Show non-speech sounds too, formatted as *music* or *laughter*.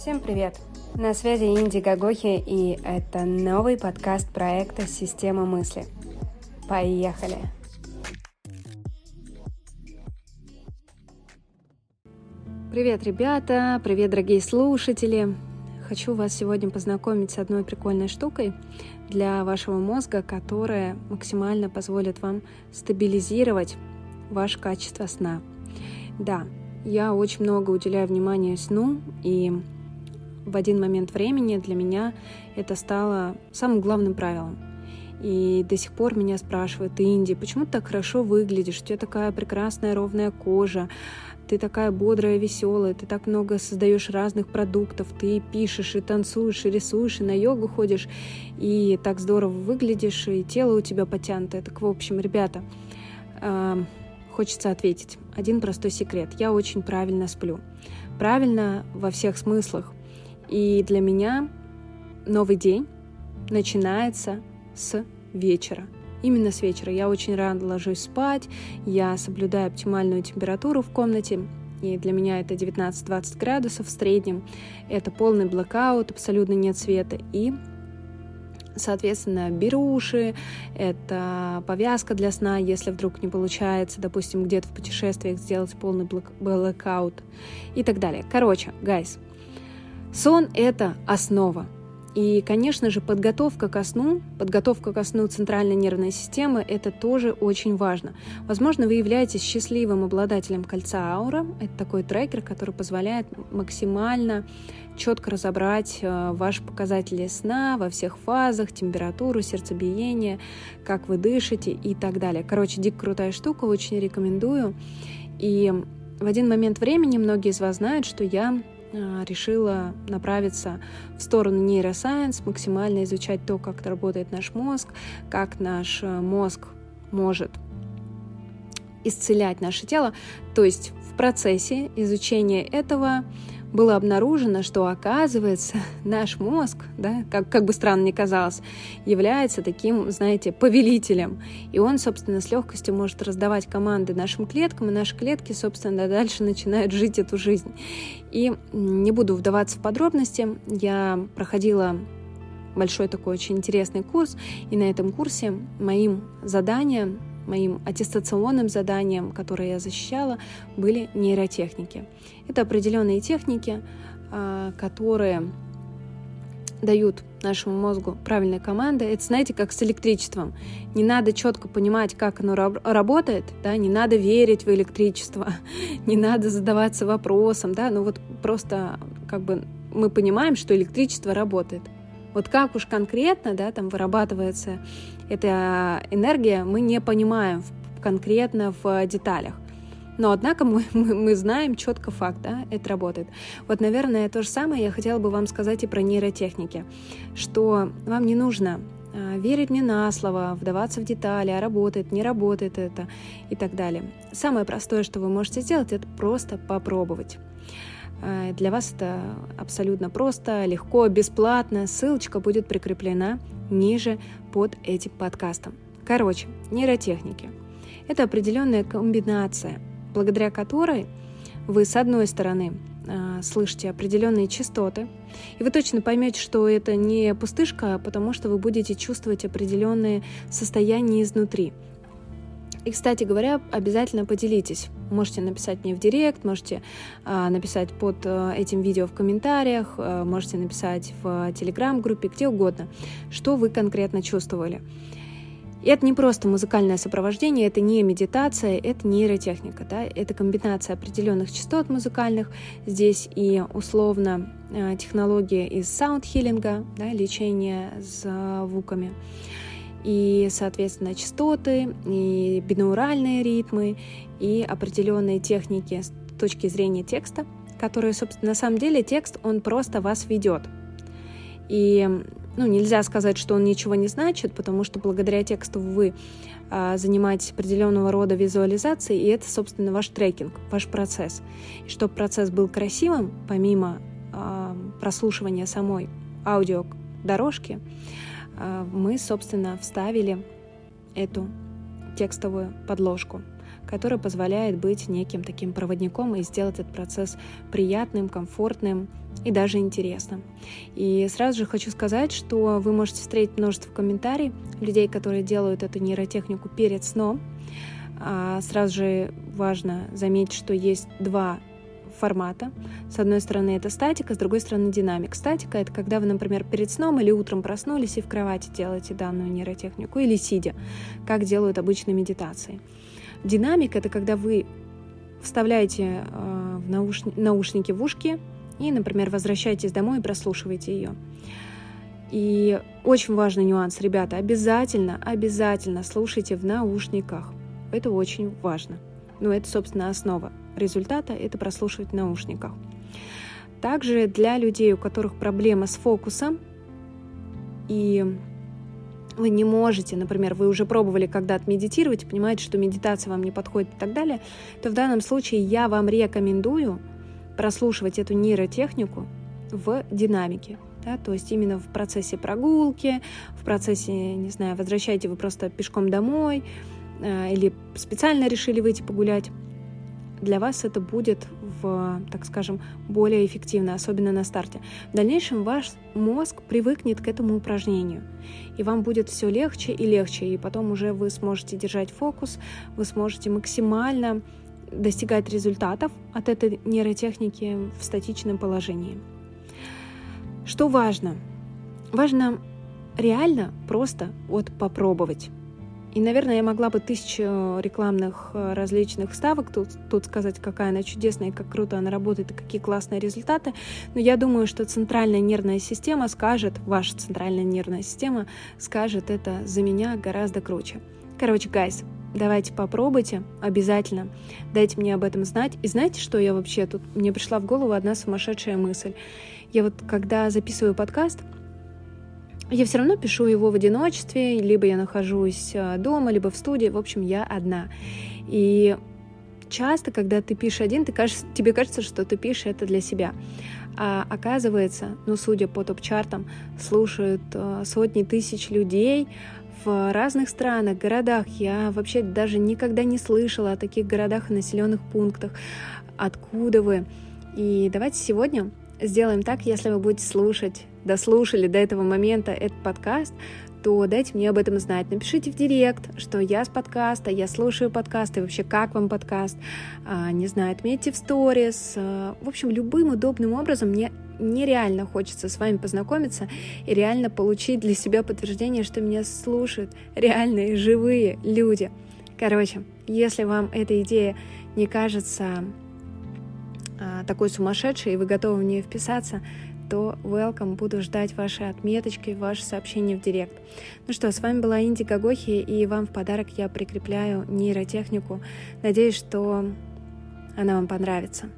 Всем привет! На связи Инди Гагохи, и это новый подкаст проекта «Система мысли». Поехали! Привет, ребята! Привет, дорогие слушатели! Хочу вас сегодня познакомить с одной прикольной штукой для вашего мозга, которая максимально позволит вам стабилизировать ваше качество сна. Да, я очень много уделяю внимания сну, и в один момент времени для меня это стало самым главным правилом. И до сих пор меня спрашивают, Инди, почему ты так хорошо выглядишь? У тебя такая прекрасная ровная кожа, ты такая бодрая, веселая, ты так много создаешь разных продуктов, ты пишешь и танцуешь, и рисуешь, и на йогу ходишь, и так здорово выглядишь, и тело у тебя потянутое. Так, в общем, ребята, хочется ответить. Один простой секрет. Я очень правильно сплю. Правильно во всех смыслах. И для меня новый день начинается с вечера. Именно с вечера. Я очень рано ложусь спать, я соблюдаю оптимальную температуру в комнате, и для меня это 19-20 градусов в среднем. Это полный блокаут, абсолютно нет света. И Соответственно, беруши, это повязка для сна, если вдруг не получается, допустим, где-то в путешествиях сделать полный blackout и так далее. Короче, guys, сон — это основа. И, конечно же, подготовка ко сну, подготовка ко сну центральной нервной системы – это тоже очень важно. Возможно, вы являетесь счастливым обладателем кольца Oura. Это такой трекер, который позволяет максимально четко разобрать э, ваши показатели сна во всех фазах, температуру, сердцебиение, как вы дышите и так далее. Короче, дико крутая штука, очень рекомендую. И в один момент времени многие из вас знают, что я решила направиться в сторону нейросайенс, максимально изучать то, как работает наш мозг, как наш э, мозг может исцелять наше тело. То есть в процессе изучения этого было обнаружено, что оказывается наш мозг, да, как, как бы странно ни казалось, является таким, знаете, повелителем. И он, собственно, с легкостью может раздавать команды нашим клеткам, и наши клетки, собственно, дальше начинают жить эту жизнь. И не буду вдаваться в подробности, я проходила большой такой очень интересный курс, и на этом курсе моим заданием моим аттестационным заданием, которое я защищала, были нейротехники. Это определенные техники, а, которые дают нашему мозгу правильные команды. Это, знаете, как с электричеством. Не надо четко понимать, как оно работает, да, не надо верить в электричество, *laughs* не надо задаваться вопросом, да, ну вот просто как бы мы понимаем, что электричество работает. Вот как уж конкретно, да, там вырабатывается эта энергия, мы не понимаем конкретно в деталях. Но, однако, *laughs* мы, мы, мы знаем четко факт, да, это работает. Вот, наверное, то же самое я хотела бы вам сказать и про нейротехники, что вам не нужно а, верить мне на слово, вдаваться в детали, а работает, не работает это и так далее. Самое простое, что вы можете сделать, это просто попробовать. А, для вас это абсолютно просто, легко, бесплатно. Ссылочка будет прикреплена ниже под этим подкастом. Короче, нейротехники. Это определенная комбинация, благодаря которой вы, с одной стороны, а, слышите определенные частоты, и вы точно поймете, что это не пустышка, потому что вы будете чувствовать определенные состояния изнутри – и, кстати говоря, обязательно поделитесь. Можете написать мне в директ, можете э, написать под э, этим видео в комментариях, э, можете написать в телеграм-группе, где угодно, что вы конкретно чувствовали. Это не просто музыкальное сопровождение, это не медитация, это нейротехника, да, это комбинация определенных частот музыкальных. Здесь и условно э, технология из саунд-хиллинга, да, лечения звуками и, соответственно, частоты, и бинауральные ритмы, и определенные техники с точки зрения текста, которые, собственно, на самом деле текст, он просто вас ведет. И ну, нельзя сказать, что он ничего не значит, потому что благодаря тексту вы а, занимаетесь определенного рода визуализацией, и это, собственно, ваш трекинг, ваш процесс. И чтобы процесс был красивым, помимо а, прослушивания самой аудиодорожки, а, мы, собственно, вставили эту текстовую подложку, которая позволяет быть неким таким проводником и сделать этот процесс приятным, комфортным и даже интересным. И сразу же хочу сказать, что вы можете встретить множество комментариев людей, которые делают эту нейротехнику перед сном. А сразу же важно заметить, что есть два формата. С одной стороны это статика, с другой стороны динамик. Статика — это когда вы, например, перед сном или утром проснулись и в кровати делаете данную нейротехнику, или сидя, как делают обычные медитации. Динамик — это когда вы вставляете э, в науш... наушники в ушки и, например, возвращаетесь домой и прослушиваете ее. И очень важный нюанс, ребята, обязательно, обязательно слушайте в наушниках. Это очень важно. Ну, это, собственно, основа результата — это прослушивать в наушниках. Также для людей, у которых проблема с фокусом, и вы не можете, например, вы уже пробовали когда-то медитировать, понимаете, что медитация вам не подходит и так далее, то в данном случае я вам рекомендую прослушивать эту нейротехнику в динамике. Да, то есть именно в процессе прогулки, в процессе, не знаю, возвращаете вы просто пешком домой, или специально решили выйти погулять, для вас это будет в, так скажем, более эффективно, особенно на старте. В дальнейшем ваш мозг привыкнет к этому упражнению, и вам будет все легче и легче, и потом уже вы сможете держать фокус, вы сможете максимально достигать результатов от этой нейротехники в статичном положении. Что важно? Важно реально просто вот попробовать. И, наверное, я могла бы тысячу рекламных э, различных ставок тут, тут сказать, какая она чудесная как круто она работает и какие классные результаты. Но я думаю, что центральная нервная система скажет, ваша центральная нервная система скажет это за меня гораздо круче. Короче, гайс, давайте попробуйте, обязательно. Дайте мне об этом знать. И знаете, что я вообще тут... Мне пришла в голову одна сумасшедшая мысль. Я вот, когда записываю подкаст, я все равно пишу его в одиночестве, либо я нахожусь а, дома, либо в студии, в общем, я одна. И часто, когда ты пишешь один, ты кажется, тебе кажется, что ты пишешь это для себя. А оказывается, ну, судя по топ-чартам, слушают э, сотни тысяч людей в разных странах, городах. Я вообще даже никогда не слышала о таких городах и населенных пунктах. Откуда вы? И давайте сегодня сделаем так, если вы будете слушать дослушали до этого момента этот подкаст, то дайте мне об этом знать. Напишите в директ, что я с подкаста, я слушаю подкаст, и вообще как вам подкаст. А, не знаю, отметьте в сторис. А, в общем, любым удобным образом мне нереально хочется с вами познакомиться и реально получить для себя подтверждение, что меня слушают реальные живые люди. Короче, если вам эта идея не кажется а, такой сумасшедшей, и вы готовы в нее вписаться, то welcome, буду ждать ваши отметочки, ваши сообщения в директ. Ну что, с вами была Инди Гагохи, и вам в подарок я прикрепляю нейротехнику. Надеюсь, что она вам понравится.